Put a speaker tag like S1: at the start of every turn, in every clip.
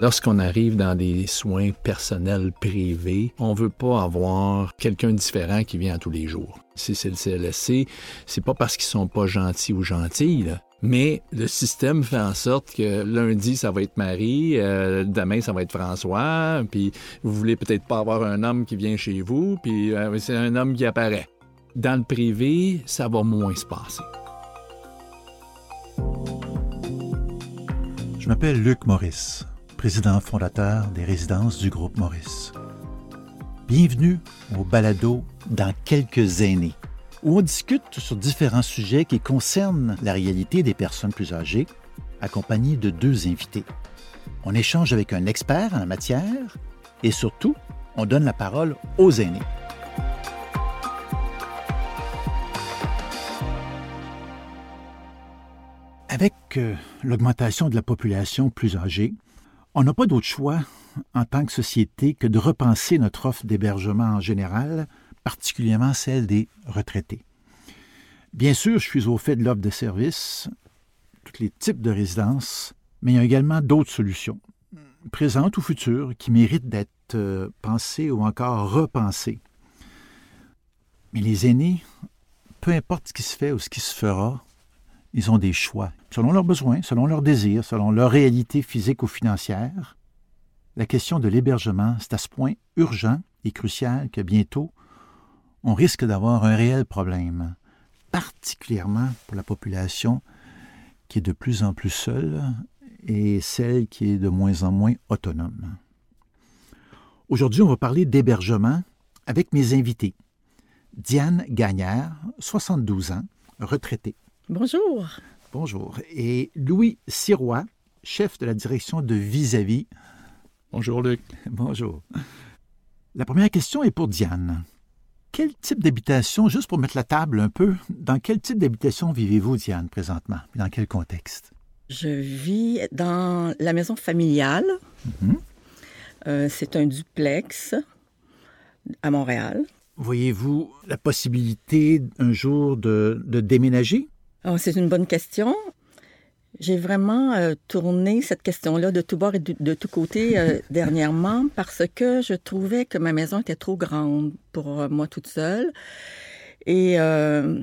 S1: Lorsqu'on arrive dans des soins personnels privés, on veut pas avoir quelqu'un différent qui vient tous les jours. Si c'est le CLSC, c'est pas parce qu'ils sont pas gentils ou gentilles, là. Mais le système fait en sorte que lundi, ça va être Marie, euh, demain, ça va être François, puis vous voulez peut-être pas avoir un homme qui vient chez vous, puis euh, c'est un homme qui apparaît. Dans le privé, ça va moins se passer.
S2: Je m'appelle Luc Maurice, président fondateur des résidences du groupe Maurice. Bienvenue au balado Dans quelques années où on discute sur différents sujets qui concernent la réalité des personnes plus âgées, accompagné de deux invités. On échange avec un expert en la matière et surtout, on donne la parole aux aînés. Avec euh, l'augmentation de la population plus âgée, on n'a pas d'autre choix en tant que société que de repenser notre offre d'hébergement en général particulièrement celle des retraités. Bien sûr, je suis au fait de l'offre de services, tous les types de résidences, mais il y a également d'autres solutions, présentes ou futures, qui méritent d'être euh, pensées ou encore repensées. Mais les aînés, peu importe ce qui se fait ou ce qui se fera, ils ont des choix, selon leurs besoins, selon leurs désirs, selon leur réalité physique ou financière. La question de l'hébergement, c'est à ce point urgent et crucial que bientôt, on risque d'avoir un réel problème, particulièrement pour la population qui est de plus en plus seule et celle qui est de moins en moins autonome. Aujourd'hui, on va parler d'hébergement avec mes invités. Diane Gagnère, 72 ans, retraitée.
S3: Bonjour.
S2: Bonjour. Et Louis Sirois, chef de la direction de Vis-à-vis.
S1: Bonjour Luc.
S2: Bonjour. La première question est pour Diane quel type d'habitation, juste pour mettre la table un peu, dans quel type d'habitation vivez-vous, Diane, présentement? Dans quel contexte?
S3: Je vis dans la maison familiale. Mm-hmm. Euh, c'est un duplex à Montréal.
S2: Voyez-vous la possibilité un jour de, de déménager?
S3: Oh, c'est une bonne question. J'ai vraiment euh, tourné cette question-là de tout bord et de, de tout côté euh, dernièrement parce que je trouvais que ma maison était trop grande pour euh, moi toute seule. Et je,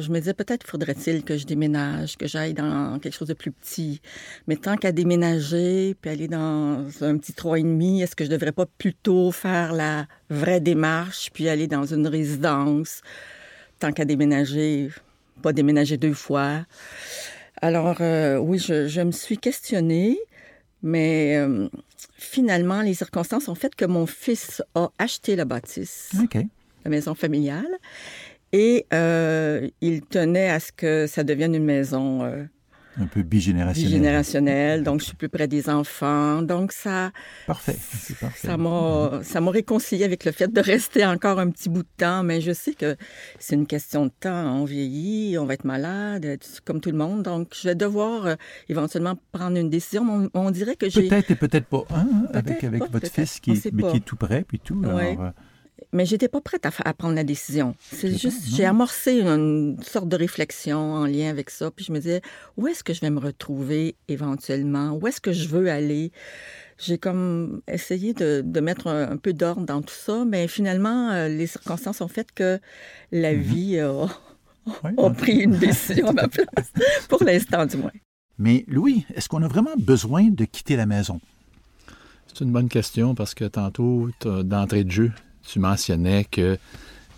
S3: je, me disais peut-être faudrait-il que je déménage, que j'aille dans quelque chose de plus petit. Mais tant qu'à déménager, puis aller dans un petit trois et demi, est-ce que je devrais pas plutôt faire la vraie démarche, puis aller dans une résidence, tant qu'à déménager, pas déménager deux fois. Alors, euh, oui, je, me suis questionnée, mais euh, finalement, les circonstances ont fait que mon fils a acheté la bâtisse, la maison familiale, et euh, il tenait à ce que ça devienne une maison
S2: un peu bigénérationnel.
S3: Bigénérationnel, donc je suis plus près des enfants. Donc ça.
S2: Parfait.
S3: Ça m'a, ça m'a réconcilié avec le fait de rester encore un petit bout de temps, mais je sais que c'est une question de temps. On vieillit, on va être malade, comme tout le monde. Donc je vais devoir euh, éventuellement prendre une décision. On, dirait que j'ai.
S2: Peut-être et peut-être pas. Hein, avec avec votre fils qui, qui est tout près, puis tout. Alors, euh,
S3: mais j'étais pas prête à, prendre la décision. C'est juste, j'ai amorcé une, sorte de réflexion en lien avec ça, puis je me disais, où est-ce que je vais me retrouver éventuellement? Où est-ce que je veux aller? J'ai comme essayé de, mettre un, peu d'ordre dans tout ça, mais finalement, euh, les circonstances ont fait que la mm-hmm. vie a, pris une décision à ma place, pour l'instant du moins.
S2: Mais Louis, est-ce qu'on a vraiment besoin de quitter la maison?
S1: C'est une bonne question parce que tantôt, d'entrée de jeu, tu mentionnais que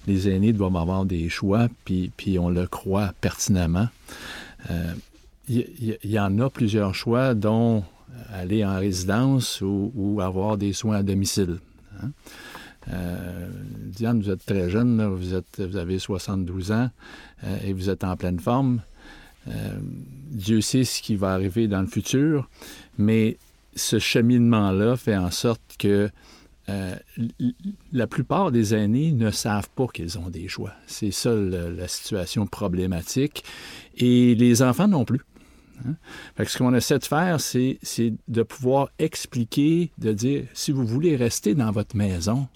S1: les aînés doivent avoir des choix, puis, on le croit pertinemment. Il euh, y, en a plusieurs choix, dont aller en résidence ou, avoir des soins à domicile. Hein. Euh, Diane, vous êtes très jeune, vous, êtes, vous avez 72 ans euh, et vous êtes en pleine forme. Dieu sait ce qui va arriver dans le futur, mais ce cheminement-là fait en sorte que euh, la plupart des aînés ne savent pas qu'ils ont des choix. C'est ça la situation problématique. Et les enfants non plus. Hein. ce qu'on essaie de faire, c'est de pouvoir expliquer, de dire, si vous voulez rester dans votre maison,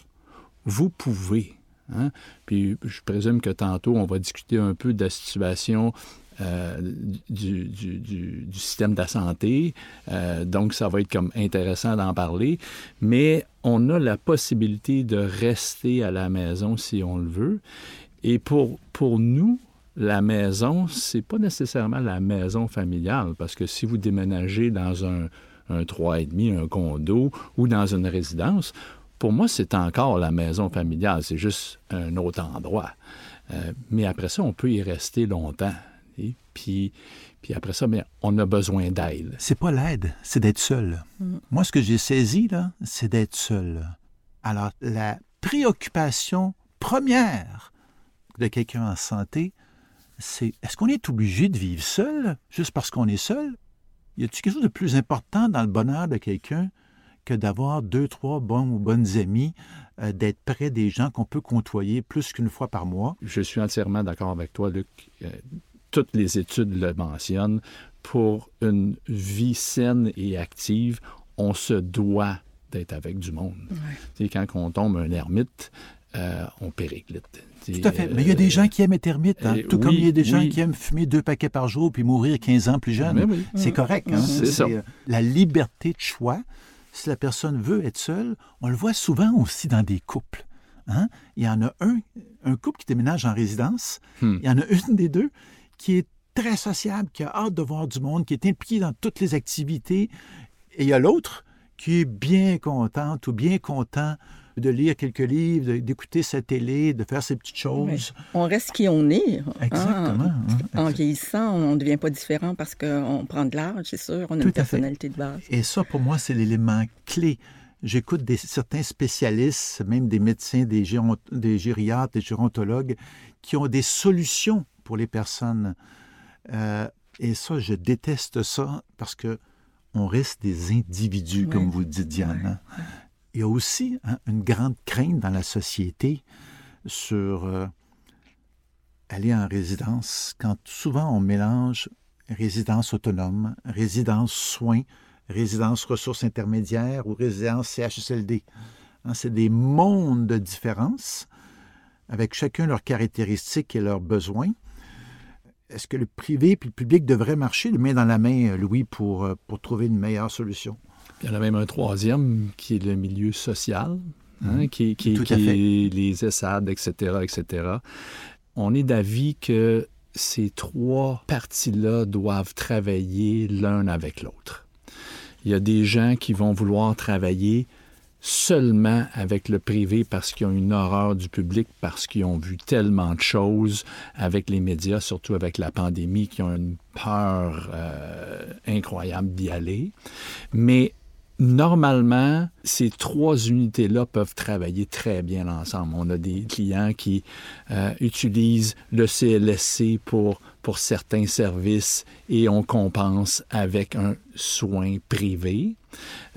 S1: vous pouvez. Hein. Puis je présume que tantôt, on va discuter un peu de la situation euh, du, système de la santé. Euh, donc, ça va être comme intéressant d'en parler. Mais on a la possibilité de rester à la maison si on le veut. Et pour, pour nous, la maison, c'est pas nécessairement la maison familiale, parce que si vous déménagez dans un, un 3,5, un condo ou dans une résidence, pour moi, c'est encore la maison familiale, c'est juste un autre endroit. Euh, mais après ça, on peut y rester longtemps. Et puis, puis après ça, mais on a besoin d'aide.
S2: C'est pas l'aide, c'est d'être seul. Mm. Moi, ce que j'ai saisi, là, c'est d'être seul. Alors, la préoccupation première de quelqu'un en santé, c'est est-ce qu'on est obligé de vivre seul juste parce qu'on est seul? Y a-t-il quelque chose de plus important dans le bonheur de quelqu'un que d'avoir deux, trois bons ou bonnes amis, euh, d'être près des gens qu'on peut côtoyer plus qu'une fois par mois?
S1: Je suis entièrement d'accord avec toi, Luc. Euh, toutes les études le mentionnent. Pour une vie saine et active, on se doit d'être avec du monde. Ouais. Quand on tombe un ermite, euh, on périclite.
S2: Tout à fait. Mais il y a des gens qui aiment être ermites, hein. tout comme il y a des gens qui aiment fumer deux paquets par jour puis mourir 15 ans plus jeune. C'est correct. Hein? C'est ça. Euh, la liberté de choix, si la personne veut être seule, on le voit souvent aussi dans des couples. Hein? Il y en a un, un couple qui déménage en résidence. Hmm. Il y en a une des deux qui est très sociable, qui a hâte de voir du monde, qui est impliqué dans toutes les activités. Et il y a l'autre qui est bien contente ou bien content de lire quelques livres, d'écouter sa télé, de faire ses petites choses.
S3: on reste qui on est.
S2: Hein. Exactement. Hein.
S3: En vieillissant, on ne devient pas différent parce qu'on prend de l'âge, c'est sûr. On a une personnalité de base.
S2: Et ça, pour moi, c'est l'élément clé. J'écoute certains spécialistes, même des médecins, des, des gériatres, des gérontologues, qui ont des solutions pour les personnes. Euh, et ça, je déteste ça parce que on reste des individus, comme vous le dites, Diane. Il y a aussi hein, une grande crainte dans la société sur euh, aller en résidence, quand souvent on mélange résidence autonome, résidence soins, résidence ressources intermédiaires ou résidence CHSLD. Hein, c'est des mondes de différence avec chacun leurs caractéristiques et leurs besoins est-ce que le privé et le public devraient marcher de main dans la main, Louis, pour, euh, pour trouver une meilleure solution?
S1: Il y en a même un troisième qui est le milieu social, hein, mhm. qui, qui, qui est les ESAD, etc., etc. On est d'avis que ces trois parties-là doivent travailler l'un avec l'autre. Il y a des gens qui vont vouloir travailler seulement avec le privé parce qu'ils ont une horreur du public, parce qu'ils ont vu tellement de choses avec les médias, surtout avec la pandémie, qui ont une peur euh, incroyable d'y aller. Mais normalement, ces trois unités-là peuvent travailler très bien ensemble. On a des clients qui euh, utilisent le CLSC pour, pour certains services et on compense avec un soin privé.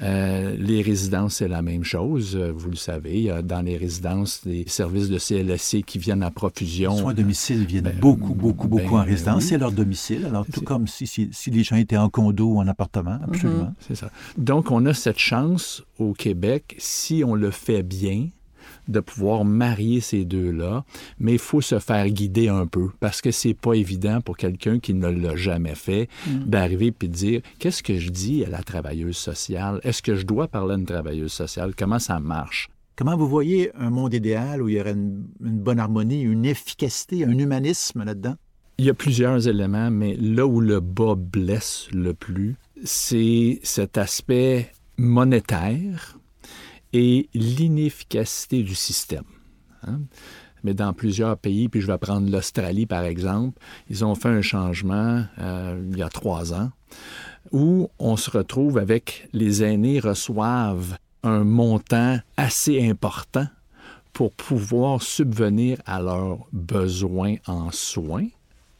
S1: Euh, les résidences, c'est la même chose. Euh, vous le savez, dans les résidences, des services de CLSC qui viennent à profusion. Les
S2: soins à domicile viennent ben, beaucoup, beaucoup, beaucoup ben, en résidence. C'est leur domicile. Alors, tout comme si, si, les gens étaient en condo ou en appartement, absolument. Mhm.
S1: C'est ça. Donc, on a cette chance au Québec, si on le fait bien, de pouvoir marier ces deux-là, mais il faut se faire guider un peu parce que c'est pas évident pour quelqu'un qui ne l'a jamais fait mm. d'arriver puis de dire qu'est-ce que je dis à la travailleuse sociale? Est-ce que je dois parler à une travailleuse sociale? Comment ça marche?
S2: Comment vous voyez un monde idéal où il y aurait une, une bonne harmonie, une efficacité, un humanisme là-dedans?
S1: Il y a plusieurs éléments, mais là où le bas blesse le plus, c'est cet aspect monétaire et l'inefficacité du système. Hein. Mais dans plusieurs pays, puis je vais prendre l'Australie par exemple, ils ont fait un changement euh, il y a trois ans où on se retrouve avec les aînés reçoivent un montant assez important pour pouvoir subvenir à leurs besoins en soins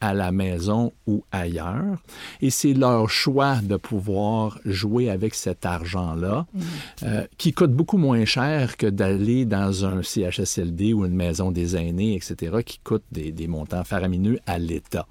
S1: à la maison ou ailleurs. Et c'est leur choix de pouvoir jouer avec cet argent-là, mm. euh, qui coûte beaucoup moins cher que d'aller dans un CHSLD ou une maison des aînés, etc., qui coûte des, des montants faramineux à l'État.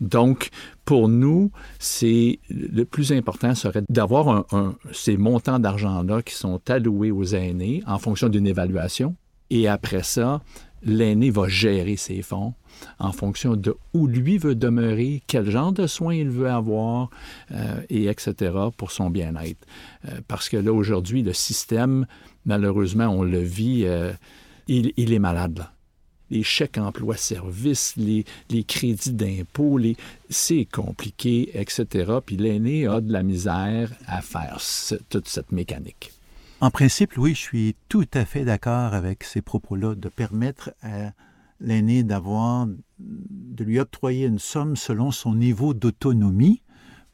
S1: Donc, pour nous, c'est le plus important serait d'avoir un, un, ces montants d'argent-là qui sont alloués aux aînés en fonction d'une évaluation. Et après ça, l'aîné va gérer ses fonds en fonction de où lui veut demeurer, quel genre de soins il veut avoir, euh, et etc. pour son bien-être. Euh, parce que là, aujourd'hui, le système, malheureusement, on le vit, euh, il, est malade. Là. Les chèques emploi-service, les, crédits d'impôt, les... c'est compliqué, etc. Puis l'aîné a de la misère à faire toute cette mécanique.
S2: En principe, oui, je suis tout à fait d'accord avec ces propos-là, de permettre à l'aîné d'avoir, de lui octroyer une somme selon son niveau d'autonomie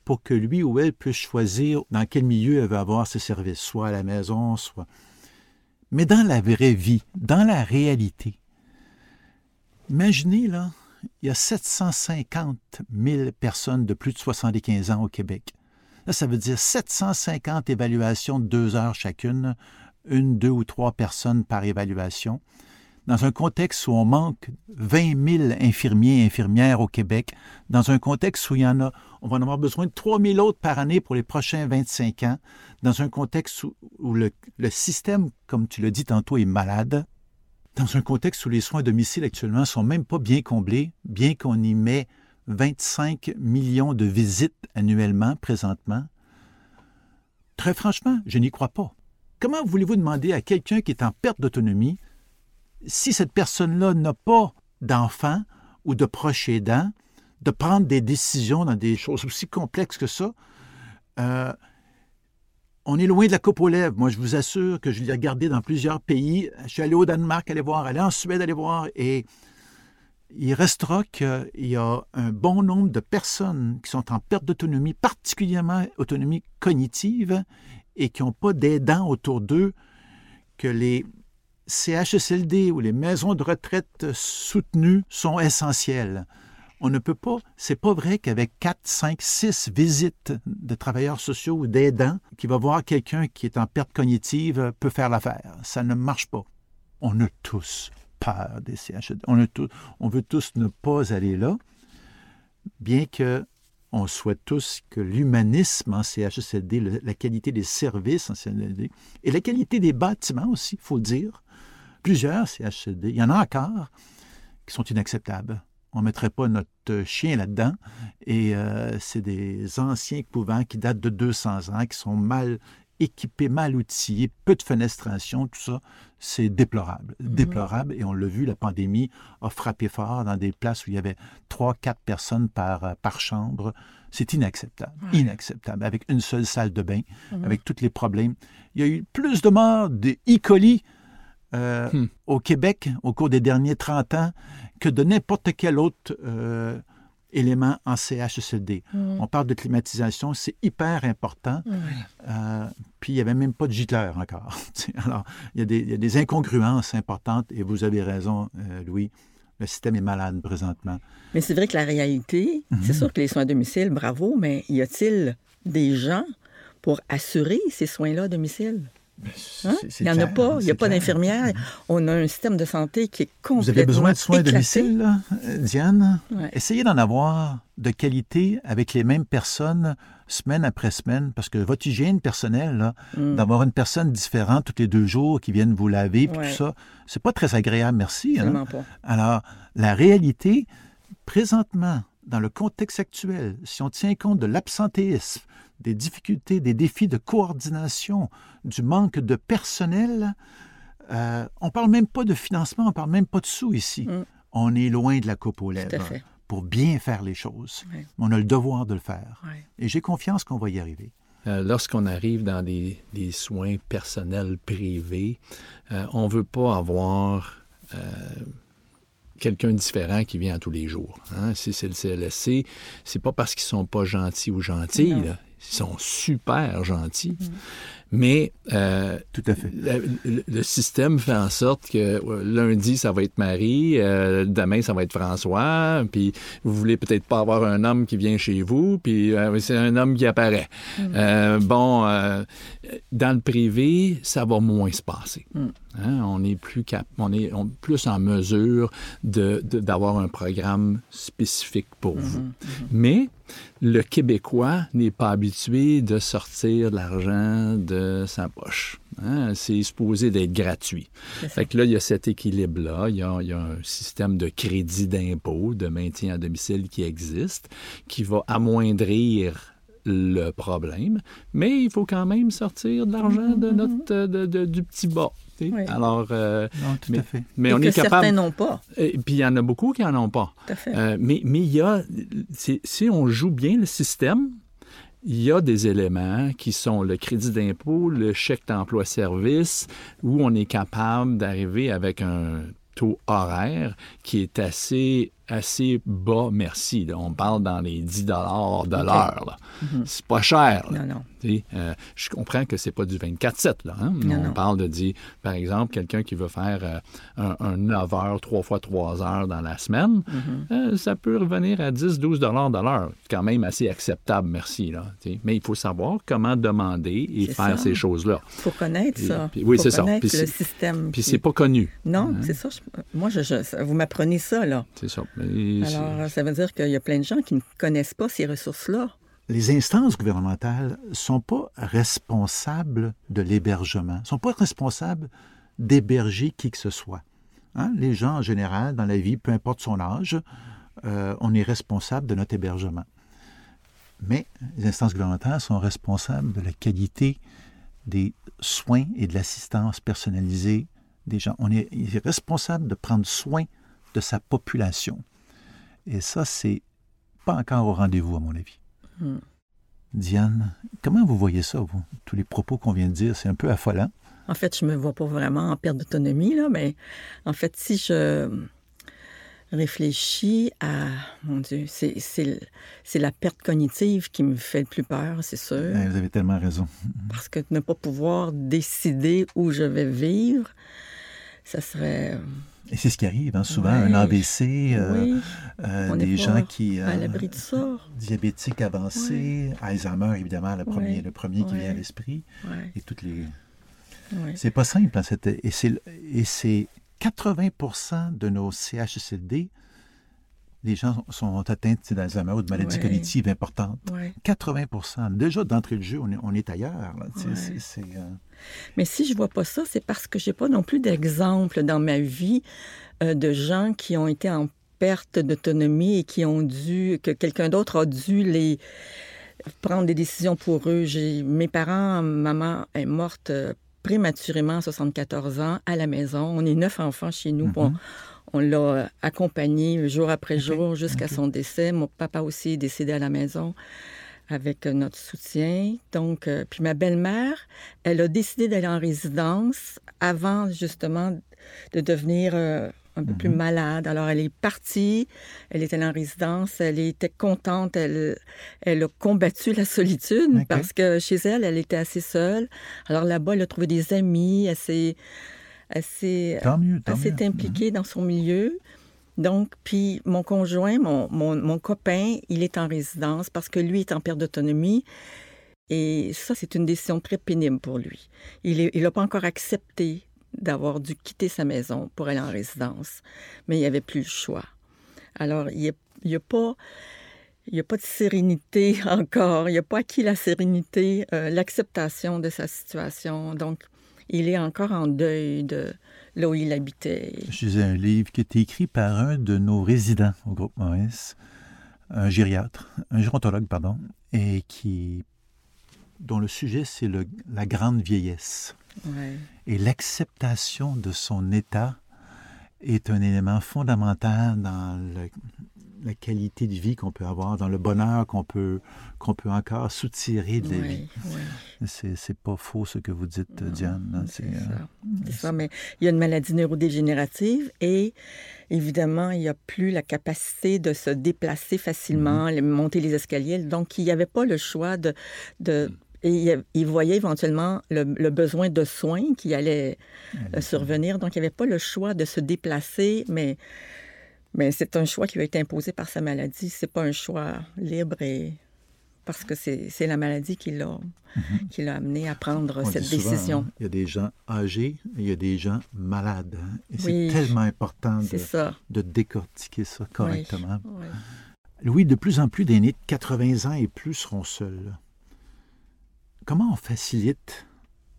S2: pour que lui ou elle puisse choisir dans quel milieu elle veut avoir ses services, soit à la maison, soit... Mais dans la vraie vie, dans la réalité, imaginez, là, il y a 750 000 personnes de plus de 75 ans au Québec. Là, ça veut dire 750 évaluations de deux heures chacune, une, deux ou trois personnes par évaluation. Dans un contexte où on manque 20 000 infirmiers et infirmières au Québec, dans un contexte où il en a, on va en avoir besoin de 3 000 autres par année pour les prochains 25 ans, dans un contexte où, le, le, système, comme tu l'as dit tantôt, est malade, dans un contexte où les soins à domicile actuellement sont même pas bien comblés, bien qu'on y met 25 millions de visites annuellement présentement. Très franchement, je n'y crois pas. Comment voulez-vous demander à quelqu'un qui est en perte d'autonomie si cette personne-là n'a pas d'enfant ou de proches aidants, de prendre des décisions dans des choses aussi complexes que ça, euh, on est loin de la coupe aux lèvres. Moi, je vous assure que je l'ai regardé dans plusieurs pays. Je suis allé au Danemark aller voir, aller en Suède aller voir, et il restera qu'il y a un bon nombre de personnes qui sont en perte d'autonomie, particulièrement autonomie cognitive, et qui n'ont pas d'aidants autour d'eux, que les CHSLD ou les maisons de retraite soutenues sont essentielles. On ne peut pas, c'est pas vrai qu'avec 4, 5, 6 visites de travailleurs sociaux ou d'aidants qui va voir quelqu'un qui est en perte cognitive peut faire l'affaire. Ça ne marche pas. On a tous peur des CHSLD. On, on veut tous ne pas aller là, bien que on souhaite tous que l'humanisme en CHSLD, la qualité des services en CHSLD et la qualité des bâtiments aussi, il faut le dire, plusieurs CHCD. Il y en a encore qui sont inacceptables. On ne mettrait pas notre chien là-dedans. Et euh, c'est des anciens couvents qui datent de 200 ans, qui sont mal équipés, mal outillés, peu de fenestration, tout ça. C'est déplorable. Mhm. Déplorable. Et on l'a vu, la pandémie a frappé fort dans des places où il y avait trois, quatre personnes par, euh, par chambre. C'est inacceptable. Inacceptable. Avec une seule salle de bain, mhm. avec tous les problèmes. Il y a eu plus de morts de E. coli euh, hmm. au Québec au cours des derniers 30 ans que de n'importe quel autre euh, élément en CHSLD. Hmm. On parle de climatisation, c'est hyper important. Euh, puis il n'y avait même pas de gitleur encore. Alors, il y, a des, il y, a des, incongruences importantes et vous avez raison, Louis. Le système est malade présentement.
S3: Mais c'est vrai que la réalité, c'est mhm. sûr que les soins à domicile, bravo, mais y a-t-il des gens pour assurer ces soins-là à domicile? Hein? Il n'y en a pas. Il n'y a pas d'infirmière. On a un système de santé qui est complètement Vous avez besoin de soins à domicile,
S2: là, Diane? Essayez d'en avoir de qualité avec les mêmes personnes semaine après semaine, parce que votre hygiène personnelle, mm. d'avoir une personne différente tous les deux jours qui vienne vous laver, tout ça, c'est pas très agréable, merci. Hein? Pas. Alors, la réalité, présentement, dans le contexte actuel, si on tient compte de l'absentéisme, des difficultés, des défis de coordination, du manque de personnel. Euh, on ne parle même pas de financement, on ne parle même pas de sous ici. Mm. On est loin de la coupe aux lèvres pour bien faire les choses. On a le devoir de le faire. Et j'ai confiance qu'on va y arriver.
S1: Euh, lorsqu'on arrive dans des, soins personnels privés, euh, on ne veut pas avoir quelqu'un différent qui vient tous les jours. Hein. Si c'est le CLSC, c'est pas parce qu'ils sont pas gentils ou gentils. Ils sont super gentils. Mm-hmm. Mais euh,
S2: Tout à fait.
S1: Le, système fait en sorte que euh, lundi, ça va être Marie, euh, demain, ça va être François, puis vous voulez peut-être pas avoir un homme qui vient chez vous, puis c'est un homme qui apparaît. Mm. bon, dans le privé, ça va moins se passer. Mm. Hein, on est plus cap on est plus en mesure d'avoir un programme spécifique pour vous. Mm-hmm. Mm-hmm. Mais le Québécois n'est pas habitué de sortir de l'argent, de de sa poche. Hein? C'est supposé d'être gratuit. Fait que là, il y a cet équilibre-là. Il, il y a, un système de crédit d'impôt, de maintien à domicile qui existe, qui va amoindrir le problème, mais il faut quand même sortir de l'argent de notre de, du petit bas. Alors,
S2: euh, tout
S3: mais,
S2: à fait.
S1: mais on est capable.
S3: Certains n'ont pas.
S1: Et puis il y en a beaucoup qui en ont pas.
S3: Tout à fait.
S1: Euh, mais mais il y a, si on joue bien le système, il y a des éléments qui sont le crédit d'impôt, le chèque d'emploi-service, où on est capable d'arriver avec un taux horaire qui est assez assez bas, merci. On parle dans les 10 dollars de l'heure. Mm-hmm. C'est pas cher.
S3: Non, non.
S1: Euh, je comprends que c'est pas du 24-7. Là, hein. On parle de dire, par exemple, quelqu'un qui veut faire euh, un, 9 heures, 3 fois 3 heures dans la semaine, mm-hmm. euh, ça peut revenir à 10-12 dollars de l'heure. quand même assez acceptable, merci. Là, Mais il faut savoir comment demander et faire ces choses-là.
S3: Il faut connaître ça.
S1: oui, c'est ça.
S3: Puis le système.
S1: Puis c'est pas connu.
S3: Non, hein? c'est ça. Moi, je, vous m'apprenez ça, là.
S1: C'est ça.
S3: Alors, ça veut dire qu'il y a plein de gens qui ne connaissent pas ces ressources-là.
S2: Les instances gouvernementales ne sont pas responsables de l'hébergement, ne sont pas responsables d'héberger qui que ce soit. Hein? Les gens, en général, dans la vie, peu importe son âge, euh, on est responsable de notre hébergement. Mais les instances gouvernementales sont responsables de la qualité des soins et de l'assistance personnalisée des gens. On est responsable de prendre soin de sa population. Et ça, c'est pas encore au rendez-vous, à mon avis. Hmm. Diane, comment vous voyez ça, vous? Tous les propos qu'on vient de dire, c'est un peu affolant.
S3: En fait, je me vois pas vraiment en perte d'autonomie, là, mais en fait, si je réfléchis à, mon Dieu, c'est la perte cognitive qui me fait le plus peur, c'est sûr.
S2: vous avez tellement raison.
S3: Parce que ne pas pouvoir décider où je vais vivre, ça serait
S2: et c'est ce qui arrive, hein, souvent, un AVC, euh, euh, des gens qui...
S3: à l'abri de ça. Euh,
S2: diabétiques avancés, Alzheimer, évidemment, le premier, le premier qui vient à l'esprit. Et toutes les... C'est pas simple, hein, et c'est 80% de nos CHSLD les gens sont atteints d'Alzheimer ou de maladies cognitives importantes. 80% Déjà, d'entrée de jeu, on est, on est ailleurs. Euh,
S3: Mais si je vois pas ça, c'est parce que j'ai pas non plus d'exemple dans ma vie euh, de gens qui ont été en perte d'autonomie et qui ont dû, que quelqu'un d'autre a dû les prendre des décisions pour eux. J'ai, mes parents, maman est morte euh, prématurément à 74 ans à la maison. On est neuf enfants chez nous. Mm-hmm. On l'a accompagné jour après jour jusqu'à son décès. Mon papa aussi est décédé à la maison avec notre soutien. Donc, euh, puis ma belle-mère, elle a décidé d'aller en résidence avant justement de devenir euh, un peu plus mhm. malade. Alors, elle est partie, elle était en résidence, elle était contente, elle, elle a combattu la solitude parce que chez elle, elle était assez seule. Alors là-bas, elle a trouvé des amis, elle s'est assez, assez impliqué dans son milieu. Donc, puis mon conjoint, mon, mon, copain, il est en résidence parce que lui est en perte d'autonomie. Et ça, c'est une décision très pénible pour lui. Il n'a pas encore accepté d'avoir dû quitter sa maison pour aller en résidence, mais il n'y avait plus le choix. Alors, il n'y a, pas... Il n'y a pas de sérénité encore. Il n'y a pas acquis la sérénité, euh, l'acceptation de sa situation. Donc, il est encore en deuil de là où il habitait.
S2: Je lisais un livre qui était écrit par un de nos résidents au groupe Maurice, un gériatre, un gérontologue, pardon, et qui dont le sujet c'est la grande vieillesse. Et l'acceptation de son état est un élément fondamental dans le, la qualité de vie qu'on peut avoir, dans le bonheur qu'on peut, qu'on peut encore soutirer de la vie. C'est pas faux ce que vous dites, Diane.
S3: Hein, c'est euh, ça. mais il y a une maladie neurodégénérative et évidemment, il n'y a plus la capacité de se déplacer facilement, mm-hmm. monter les escaliers. Donc, il n'y avait pas le choix de... de mm. et il voyait éventuellement le, besoin de soins qui allait euh, survenir. Donc, il n'y avait pas le choix de se déplacer, mais mais c'est un choix qui lui a été imposé par sa maladie. C'est pas un choix libre et parce que c'est la maladie qui l'a mhm. amené à prendre cette décision. Hein,
S2: il y a des gens âgés, il y a des gens malades. Hein, et c'est tellement important de, de, décortiquer ça correctement. Oui, de plus en plus d'aînés de 80 ans et plus seront seuls. Comment on facilite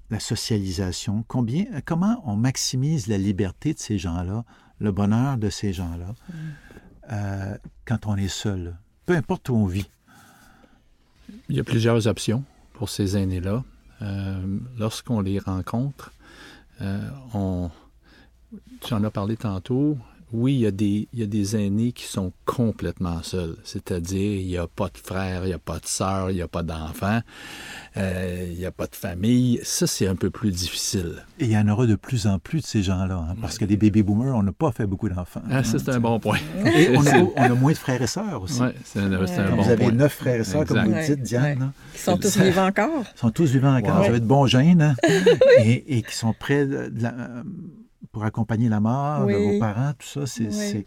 S2: la socialisation, combien, comment on maximise la liberté de ces gens-là, le bonheur de ces gens-là, euh, quand on est seul, peu importe où on vit.
S1: Il y a plusieurs options pour ces aînés-là. Euh, lorsqu'on les rencontre, euh, on, tu en as parlé tantôt, oui, il y, a des, il y a des aînés qui sont complètement seuls. C'est-à-dire, il n'y a pas de frère, il n'y a pas de sœur, il n'y a pas d'enfants, euh, il n'y a pas de famille. Ça, c'est un peu plus difficile.
S2: Et il y en aura de plus en plus de ces gens-là, hein, parce que des baby boomers, on n'a pas fait beaucoup d'enfants.
S1: Ah, ça, c'est un bon point.
S2: Et on a, on a, moins de frères et sœurs aussi.
S1: Oui, c'est un, un, bon
S2: Vous avez neuf frères et sœurs, comme vous le dites, Diane.
S3: Ils sont tous vivants encore.
S2: Ils sont tous vivants encore. Vous avez de bons gènes hein, et, et, qui sont prêts de la pour accompagner la mort de vos parents, tout ça, c'est...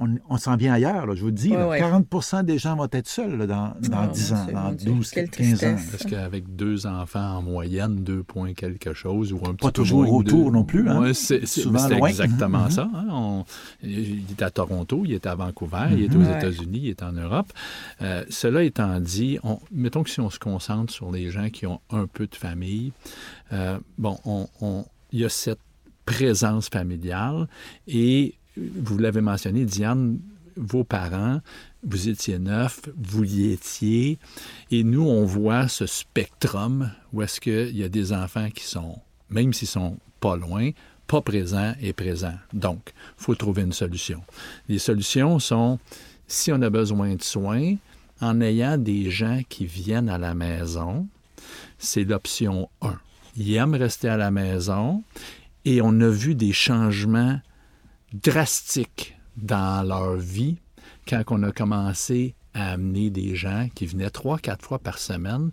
S2: On, s'en vient ailleurs, je vous le dis. 40% des gens vont être seuls dans, dans 10 ans, dans 12, 15 ans.
S1: Parce qu'avec deux enfants en moyenne, deux points quelque chose, ou un
S2: Pas toujours autour non plus. Hein?
S1: c'est exactement mm-hmm. ça. Hein. il est à Toronto, il est à Vancouver, il est aux mm-hmm. États-Unis, il est en Europe. Euh, cela étant dit, mettons que si on se concentre sur les gens qui ont un peu de famille, euh, bon, on, il y a cette présence familiale. Et vous l'avez mentionné, Diane, vos parents, vous étiez neuf, vous y étiez. Et nous, on voit ce spectrum où est-ce qu'il y a des enfants qui sont, même s'ils sont pas loin, pas présents et présents. Donc, il faut trouver une solution. Les solutions sont, si on a besoin de soins, en ayant des gens qui viennent à la maison, c'est l'option 1. Ils aiment rester à la maison et on a vu des changements drastiques dans leur vie quand on a commencé à amener des gens qui venaient trois, quatre fois par semaine.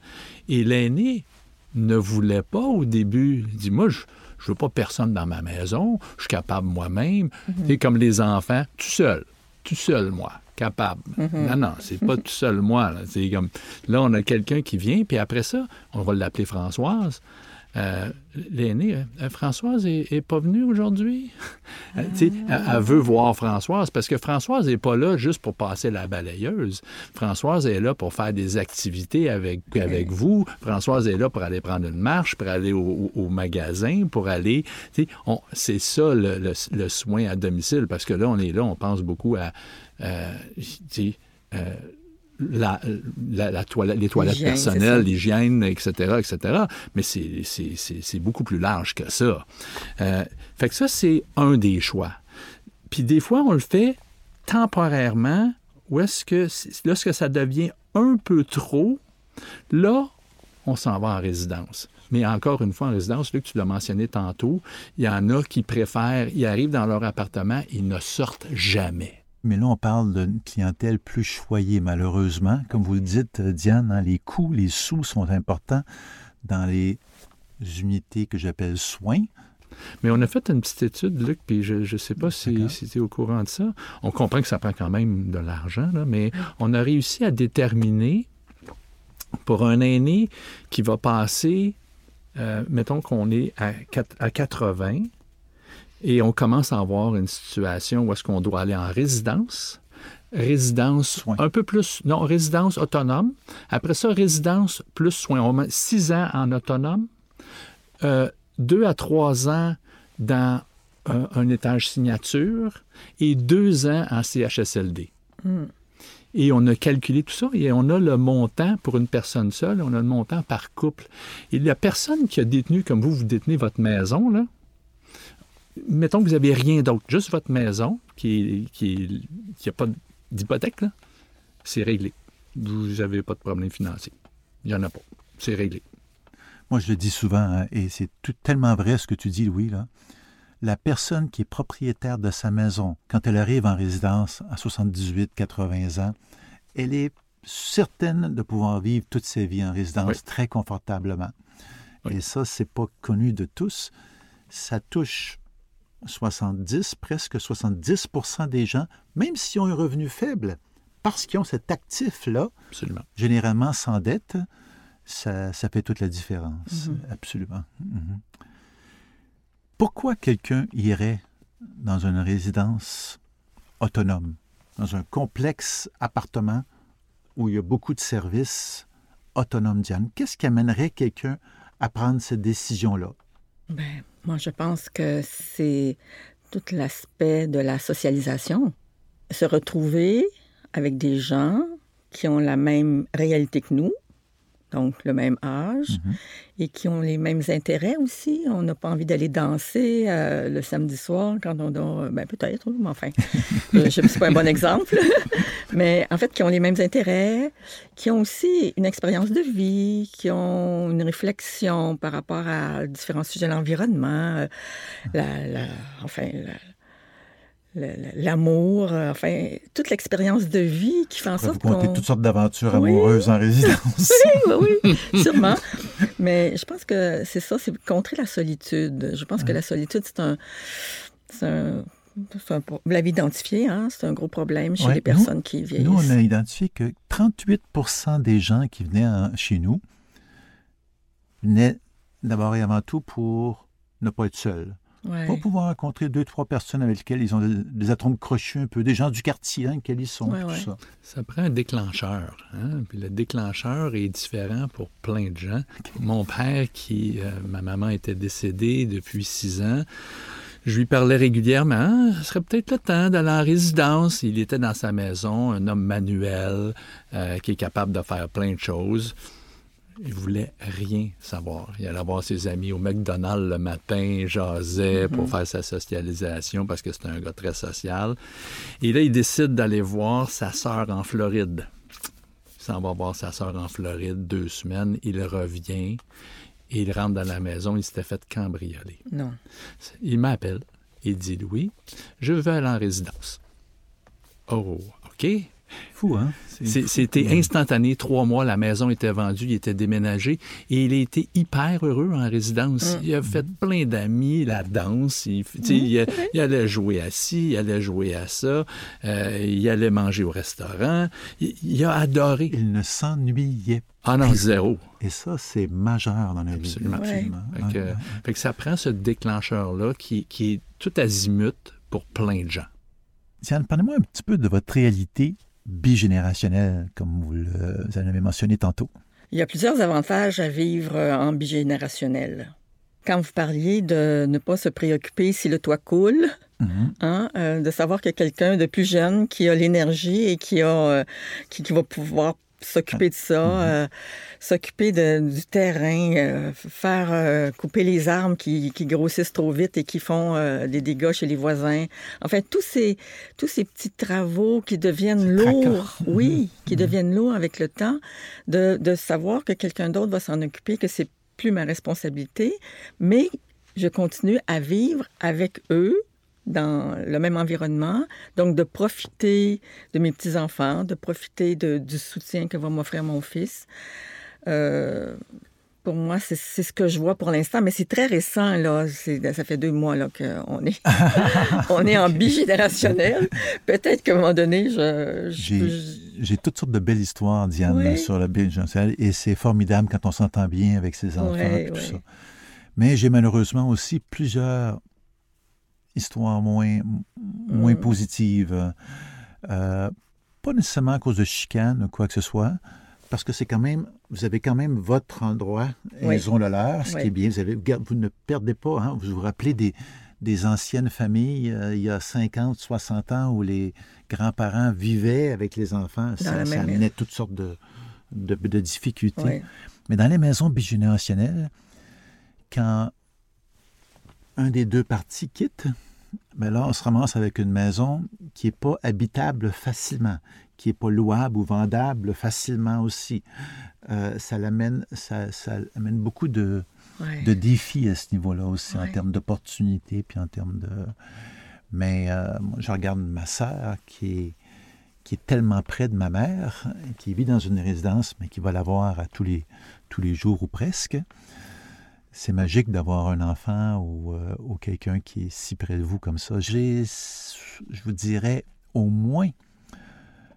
S1: Et l'aîné ne voulait pas au début. Il dit, moi, je ne veux pas personne dans ma maison, je suis capable moi-même. Mm comme les enfants, tout seul, tout seul, moi capable. Mhm. Non, non, c'est pas tout seul moi. Là. Comme, là, on a quelqu'un qui vient, puis après ça, on va l'appeler Françoise. Euh, l'aînée, euh, Françoise est, pas venue aujourd'hui? Euh, elle, veut voir Françoise parce que Françoise n'est pas là juste pour passer la balayeuse. Françoise est là pour faire des activités avec, avec vous. Françoise est là pour aller prendre une marche, pour aller au, magasin, pour aller. C'est ça le, soin à domicile parce que là, on est là, on pense beaucoup à la, la, toilette, les toilettes personnelles, l'hygiène, etc., etc. Mais c'est beaucoup plus large que ça. Euh, fait que ça, c'est un des choix. Puis des fois, on le fait temporairement, ou est-ce que lorsque ça devient un peu trop, là, on s'en va en résidence. Mais encore une fois, en résidence, Luc, tu l'as mentionné tantôt, il y en a qui préfèrent, ils arrivent dans leur appartement, ils ne sortent jamais.
S2: Mais là, on parle d'une clientèle plus choyée, malheureusement. Comme vous le dites, Diane, hein, les coûts, les sous sont importants dans les unités que j'appelle soins.
S1: Mais on a fait une petite étude, Luc, puis je ne sais pas si, si tu es au courant de ça. On comprend que ça prend quand même de l'argent, mais on a réussi à déterminer pour un aîné qui va passer, euh, mettons qu'on est à, à 80, et on commence à avoir une situation où est-ce qu'on doit aller en résidence, résidence un peu plus, non, résidence autonome. Après ça, résidence plus soins. On met six ans en autonome, euh, deux à trois ans dans un, étage signature et deux ans en CHSLD. Hmm. Et on a calculé tout ça et on a le montant pour une personne seule, on a le montant par couple. Et la personne qui a détenu, comme vous, vous détenez votre maison, là, mettons que vous n'avez rien d'autre, juste votre maison, qui qui, qui a pas d'hypothèque, c'est réglé. Vous n'avez pas de problème financier. Il n'y en a pas. C'est réglé.
S2: Moi, je le dis souvent, hein, et c'est tellement vrai ce que tu dis, Louis, là. La personne qui est propriétaire de sa maison, quand elle arrive en résidence à 78, 80 ans, elle est certaine de pouvoir vivre toute sa vie en résidence très confortablement. Et ça, c'est pas connu de tous. Ça touche 70, presque 70% des gens, même s'ils ont un revenu faible, parce qu'ils ont cet actif-là, généralement sans dette, ça, fait toute la différence. Mm-hmm. Absolument. Mm-hmm. Pourquoi quelqu'un irait dans une résidence autonome, dans un complexe appartement où il y a beaucoup de services autonomes, Diane? Qu'est-ce qui amènerait quelqu'un à prendre cette décision-là?
S3: Ben, moi, je pense que c'est tout l'aspect de la socialisation. Se retrouver avec des gens qui ont la même réalité que nous, donc le même âge,
S2: Mhm.
S3: et qui ont les mêmes intérêts aussi. On n'a pas envie d'aller danser euh, le samedi soir quand on a... Ben peut-être, mais enfin, euh, je ne suis pas un bon exemple. mais en fait, qui ont les mêmes intérêts, qui ont aussi une expérience de vie, qui ont une réflexion par rapport à différents sujets de l'environnement, euh, la, la- enfin, la- l'amour, euh, enfin, toute l'expérience de vie qui fait en sorte qu'on...
S2: toutes sortes d'aventures
S3: Oui.
S2: amoureuses en résidence?
S3: oui, oui, sûrement. Mais je pense que c'est ça, c'est contrer la solitude. Je pense que la solitude, c'est un. C'est un. un- vous l'avez identifié, hein? c'est un gros problème chez
S2: Ouais,
S3: les personnes qui vieillissent.
S2: Nous, on a identifié que 38% des gens qui venaient en- chez nous venaient d'abord et avant tout pour ne pas être seuls.
S3: Ouais.
S2: Pour pouvoir rencontrer deux, trois personnes avec lesquelles ils ont des, des atomes crochus un peu, des gens du quartier, hein, lesquels ils sont,
S3: Ouais,
S2: tout
S3: ouais.
S2: ça.
S1: Ça prend un déclencheur. hein, Puis le déclencheur est différent pour plein de gens. Mon père, qui, euh, ma maman était décédée depuis six ans, je lui parlais régulièrement. Ce serait peut-être le temps d'aller en résidence. Il était dans sa maison, un homme manuel euh, qui est capable de faire plein de choses. Il voulait rien savoir. Il allait voir ses amis au McDonald's le matin, jasait pour faire sa socialisation parce que c'était un gars très social. Et là, il décide d'aller voir sa sœur en Floride. Il s'en va voir sa sœur en Floride deux semaines. Il revient et il rentre dans la maison. Il s'était fait cambrioler.
S3: Non.
S1: Il m'appelle. Il dit Louis, je veux aller en résidence. Oh, OK.
S2: Fou, hein?
S1: C'était instantané. Trois mois, la maison était vendue, il était déménagé et il a été hyper heureux en résidence. Il a fait plein d'amis, la danse. Il, il allait jouer à ci, il allait jouer à ça, euh, il allait manger au restaurant. Il, il a adoré.
S2: Il ne s'ennuyait pas.
S1: Ah non, zéro.
S2: Et ça, c'est majeur dans la vie.
S1: Absolument.
S2: absolument.
S1: Fait que,
S2: Ouais, ouais.
S1: fait que ça prend ce déclencheur-là qui, qui est tout azimut pour plein de gens.
S2: Diane, parlez-moi un petit peu de votre réalité bigénérationnelle, comme vous, le- vous en avez mentionné tantôt.
S3: Il y a plusieurs avantages à vivre en bigénérationnel. Quand vous parliez de ne pas se préoccuper si le toit coule,
S2: Mhm.
S3: hein, euh, de savoir que quelqu'un de plus jeune qui a l'énergie et qui a euh, qui, qui va pouvoir s'occuper de ça, euh, s'occuper du terrain, euh, faire euh, couper les arbres qui, qui grossissent trop vite et qui font des dégâts chez les voisins. Enfin, tous ces tous ces petits travaux qui deviennent lourds, oui, qui deviennent lourds avec le temps, de, de savoir que quelqu'un d'autre va s'en occuper, que c'est plus ma responsabilité, mais je continue à vivre avec eux dans le même environnement, donc de profiter de mes petits-enfants, de profiter de- du soutien que va m'offrir mon fils. Euh, pour moi, c'est ce que je vois pour l'instant, mais c'est très récent, là. Ça fait deux mois là, qu'on est, on est en bigénérationnel. Peut-être qu'à un moment donné, je...
S2: J'ai toutes sortes de belles histoires, Diane,
S3: Oui.
S2: sur la bigénérationnelle, et c'est formidable quand on s'entend bien avec ses enfants et tout ça. Mais j'ai malheureusement aussi plusieurs histoires moins, moins
S3: Mm.
S2: positives. Euh, pas nécessairement à cause de chicanes ou quoi que ce soit, parce que c'est quand même, vous avez quand même votre endroit, et
S3: Oui.
S2: ils ont le leur, ce
S3: Oui.
S2: qui est bien. Vous, avez, vous ne perdez pas, hein, vous vous rappelez des, des anciennes familles, euh, il y a 50, 60 ans, où les grands-parents vivaient avec les enfants. Ça, amenait toutes sortes de, de, de difficultés. Mais dans les maisons bigénérationnelles, quand un des deux parties quitte, ben là, on se ramasse avec une maison qui n'est pas habitable facilement, qui n'est pas louable ou vendable facilement aussi. Euh, ça, l'amène, ça, ça amène beaucoup de,
S3: ouais.
S2: de défis à ce niveau-là aussi, en termes d'opportunités, puis en termes de... Mais euh, moi, je regarde ma sœur qui est, qui est tellement près de ma mère, qui vit dans une résidence, mais qui va la voir à tous les, tous les jours ou presque. C'est magique d'avoir un enfant ou, euh, ou quelqu'un qui est si près de vous comme ça. J'ai, je vous dirais, au moins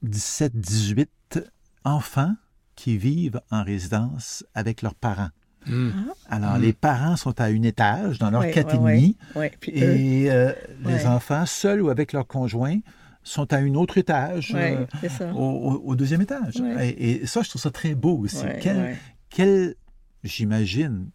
S2: 17, 18 enfants qui vivent en résidence avec leurs parents.
S1: Hmm.
S2: Alors,
S1: Mm.
S2: les parents sont à un étage dans leur quatre et euh, les enfants, seuls ou avec leur conjoint, sont à un autre étage, euh, au, deuxième étage. Et, et ça, je trouve ça très beau aussi. Quel, quel- j'imagine,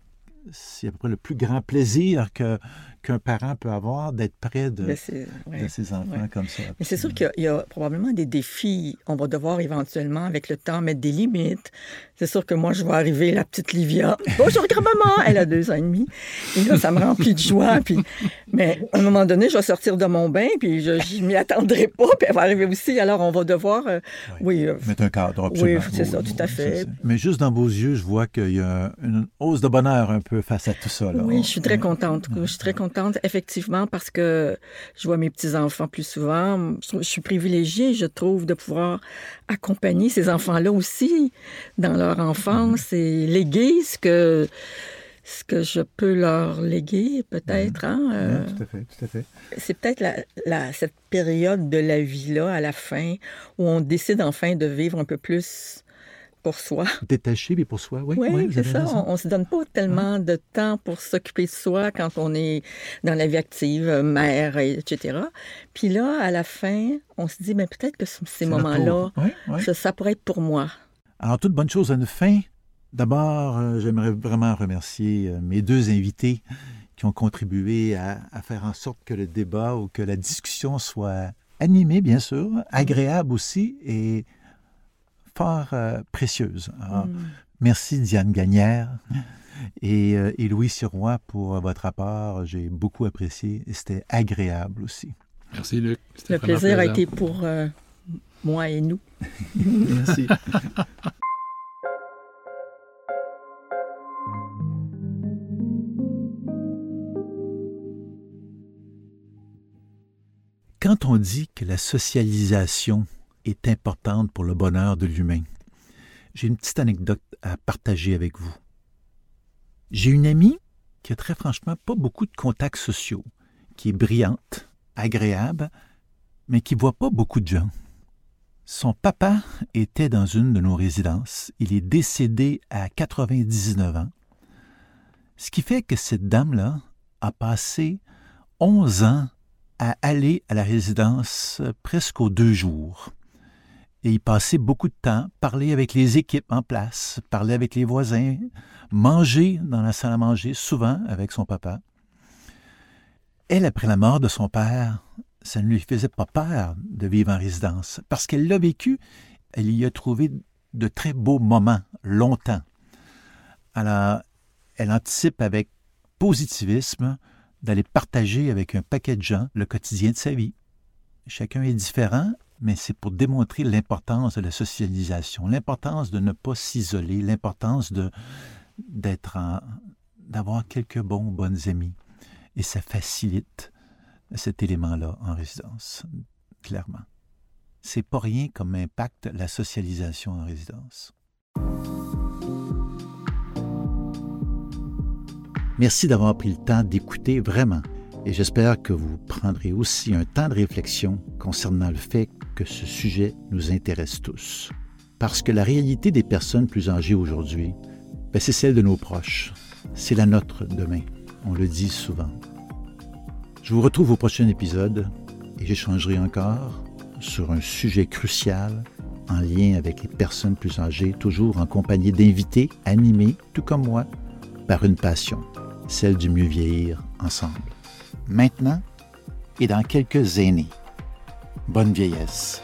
S2: c'est à peu près le plus grand plaisir que, qu'un parent peut avoir d'être près de,
S3: De ses- ouais.
S2: de ses enfants comme ça.
S3: Mais c'est sûr qu'il y a- il y, a probablement des défis. On va devoir éventuellement, avec le temps, mettre des limites. C'est sûr que moi, je vais arriver, la petite Livia. Bonjour, grand-maman! Elle a deux ans et demi. Et là, ça me remplit de joie. Puis... Mais à un moment donné, je vais sortir de mon bain, puis je ne m'y attendrai pas. Puis elle va arriver aussi. Alors, on va devoir. euh, oui, euh,
S2: Mettre un cadre,
S3: Oui, c'est ça, tout à fait.
S2: Mais juste dans vos yeux, je vois qu'il y a une hausse de bonheur un peu face à tout ça. Là.
S3: Oui, je suis très contente. Je suis très contente, effectivement, parce que je vois mes petits-enfants plus souvent. Je je suis privilégiée, je trouve, de pouvoir accompagner ces enfants-là aussi dans leur enfance et léguer ce que, ce que je peux leur léguer, peut-être. hein, euh,
S2: Oui, tout à fait, tout à fait.
S3: c'est peut-être la, la- cette période de la vie-là, à la fin, où on décide enfin de vivre un peu plus pour soi.
S2: Détaché, mais pour soi, oui.
S3: Oui, c'est ça. On ne se donne pas tellement de temps pour s'occuper de soi quand on est dans la vie active, euh, mère, et- etc. Puis là, à la fin, on se dit, mais peut-être que ce- ces moments-là, ça, ça pourrait être pour moi.
S2: Alors, toute bonne chose à une fin. D'abord, euh, j'aimerais vraiment remercier euh, mes deux invités qui ont contribué à, à faire en sorte que le débat ou que la discussion soit animée, bien sûr, agréable aussi et fort euh, précieuse. Alors,
S3: Mm.
S2: Merci Diane Gagnère et, euh, et Louis Sirois pour votre apport. J'ai beaucoup apprécié et c'était agréable aussi.
S1: Merci, Luc. C'était
S3: Le plaisir a été pour euh, moi et nous.
S2: Merci. Quand on dit que la socialisation est importante pour le bonheur de l'humain, j'ai une petite anecdote à partager avec vous. J'ai une amie qui a très franchement pas beaucoup de contacts sociaux, qui est brillante, agréable, mais qui voit pas beaucoup de gens. Son papa était dans une de nos résidences. Il est décédé à 99 ans. Ce qui fait que cette dame-là a passé 11 ans à aller à la résidence presque aux deux jours. Et y passer beaucoup de temps, parler avec les équipes en place, parler avec les voisins, manger dans la salle à manger, souvent avec son papa. Elle, après la mort de son père, ça ne lui faisait pas peur de vivre en résidence, parce qu'elle l'a vécu, elle y a trouvé de très beaux moments, longtemps. Alors, elle anticipe avec positivisme d'aller partager avec un paquet de gens le quotidien de sa vie. Chacun est différent, mais c'est pour démontrer l'importance de la socialisation, l'importance de ne pas s'isoler, l'importance de d'être d'avoir quelques bons bonnes amis. Et ça facilite cet élément-là en résidence, clairement. C'est pas rien comme impact la socialisation en résidence. Merci d'avoir pris le temps d'écouter vraiment et j'espère que vous prendrez aussi un temps de réflexion concernant le fait que ce sujet nous intéresse tous. Parce que la réalité des personnes plus âgées aujourd'hui, ben, c'est celle de nos proches. C'est la nôtre demain. On le dit souvent. Je vous retrouve au prochain épisode et j'échangerai encore sur un sujet crucial en lien avec les personnes plus âgées, toujours en compagnie d'invités animés, tout comme moi, par une passion, celle du mieux vieillir ensemble. Maintenant et dans quelques années. Bonne vieillesse.